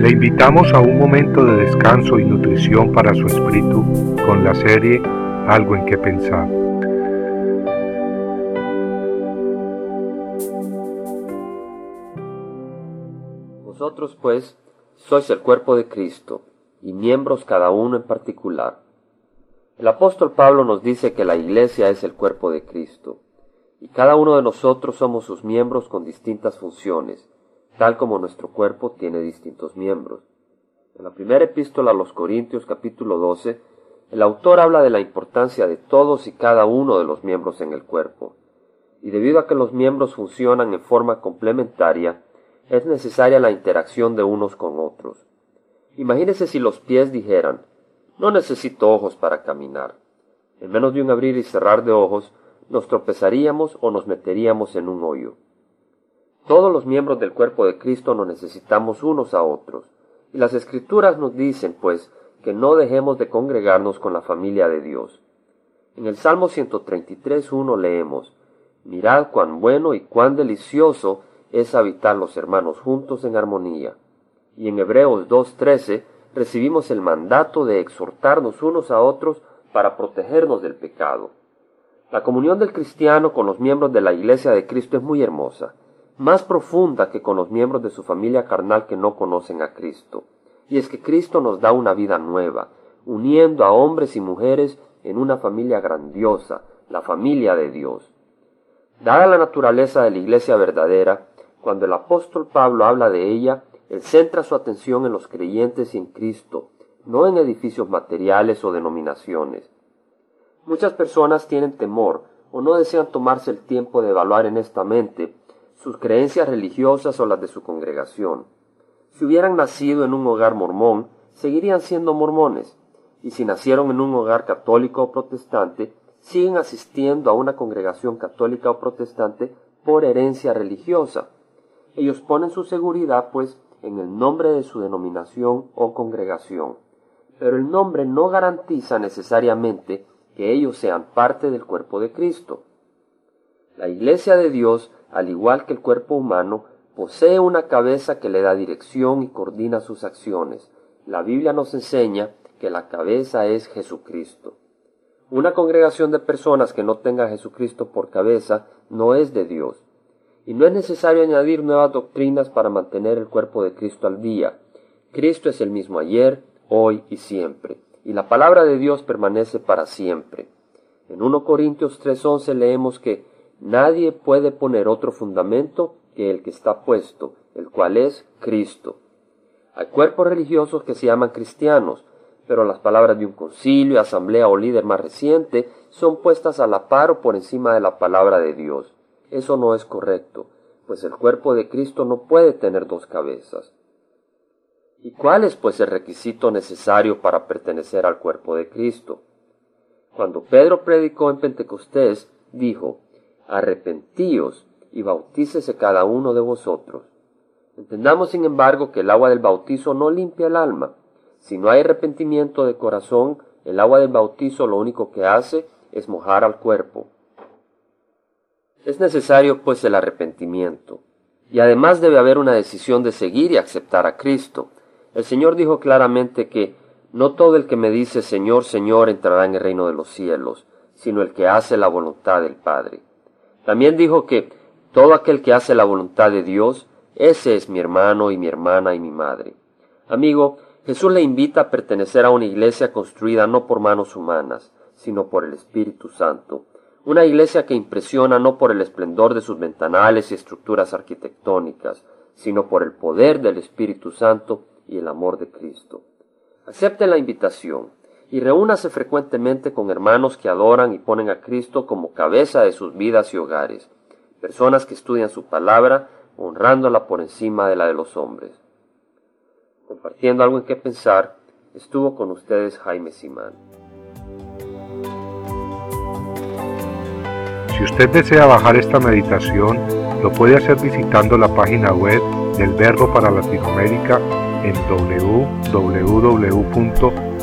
Le invitamos a un momento de descanso y nutrición para su espíritu con la serie Algo en que pensar. Vosotros pues sois el cuerpo de Cristo y miembros cada uno en particular. El apóstol Pablo nos dice que la iglesia es el cuerpo de Cristo y cada uno de nosotros somos sus miembros con distintas funciones, tal como nuestro cuerpo tiene distintos miembros. En la primera epístola a los Corintios capítulo 12, el autor habla de la importancia de todos y cada uno de los miembros en el cuerpo, y debido a que los miembros funcionan en forma complementaria, es necesaria la interacción de unos con otros. Imagínese si los pies dijeran, no necesito ojos para caminar. En menos de un abrir y cerrar de ojos, nos tropezaríamos o nos meteríamos en un hoyo. Todos los miembros del cuerpo de Cristo nos necesitamos unos a otros, y las escrituras nos dicen, pues, que no dejemos de congregarnos con la familia de Dios. En el Salmo 133.1 leemos, Mirad cuán bueno y cuán delicioso es habitar los hermanos juntos en armonía. Y en Hebreos 2.13 recibimos el mandato de exhortarnos unos a otros para protegernos del pecado. La comunión del cristiano con los miembros de la Iglesia de Cristo es muy hermosa, más profunda que con los miembros de su familia carnal que no conocen a Cristo. Y es que Cristo nos da una vida nueva, uniendo a hombres y mujeres en una familia grandiosa, la familia de Dios. Dada la naturaleza de la Iglesia verdadera, cuando el apóstol Pablo habla de ella, él centra su atención en los creyentes y en Cristo, no en edificios materiales o denominaciones. Muchas personas tienen temor o no desean tomarse el tiempo de evaluar honestamente sus creencias religiosas o las de su congregación. Si hubieran nacido en un hogar mormón, seguirían siendo mormones, y si nacieron en un hogar católico o protestante, siguen asistiendo a una congregación católica o protestante por herencia religiosa. Ellos ponen su seguridad, pues, en el nombre de su denominación o congregación. Pero el nombre no garantiza necesariamente que ellos sean parte del cuerpo de Cristo. La Iglesia de Dios, al igual que el cuerpo humano, posee una cabeza que le da dirección y coordina sus acciones. La Biblia nos enseña que la cabeza es Jesucristo. Una congregación de personas que no tenga a Jesucristo por cabeza no es de Dios. Y no es necesario añadir nuevas doctrinas para mantener el cuerpo de Cristo al día. Cristo es el mismo ayer, hoy y siempre y la palabra de Dios permanece para siempre. En 1 Corintios 3:11 leemos que nadie puede poner otro fundamento que el que está puesto, el cual es Cristo. Hay cuerpos religiosos que se llaman cristianos, pero las palabras de un concilio, asamblea o líder más reciente son puestas a la par o por encima de la palabra de Dios. Eso no es correcto, pues el cuerpo de Cristo no puede tener dos cabezas. ¿Y cuál es pues el requisito necesario para pertenecer al cuerpo de Cristo? Cuando Pedro predicó en Pentecostés, dijo, arrepentíos y bautícese cada uno de vosotros. Entendamos, sin embargo, que el agua del bautizo no limpia el alma. Si no hay arrepentimiento de corazón, el agua del bautizo lo único que hace es mojar al cuerpo. Es necesario, pues, el arrepentimiento. Y además debe haber una decisión de seguir y aceptar a Cristo. El Señor dijo claramente que no todo el que me dice Señor, Señor entrará en el reino de los cielos, sino el que hace la voluntad del Padre. También dijo que todo aquel que hace la voluntad de Dios, ese es mi hermano y mi hermana y mi madre. Amigo, Jesús le invita a pertenecer a una iglesia construida no por manos humanas, sino por el Espíritu Santo. Una iglesia que impresiona no por el esplendor de sus ventanales y estructuras arquitectónicas, sino por el poder del Espíritu Santo y el amor de Cristo. Acepte la invitación y reúnase frecuentemente con hermanos que adoran y ponen a Cristo como cabeza de sus vidas y hogares, personas que estudian su palabra honrándola por encima de la de los hombres. Compartiendo algo en qué pensar, estuvo con ustedes Jaime Simán. Si usted desea bajar esta meditación, lo puede hacer visitando la página web del Verbo para Latinoamérica en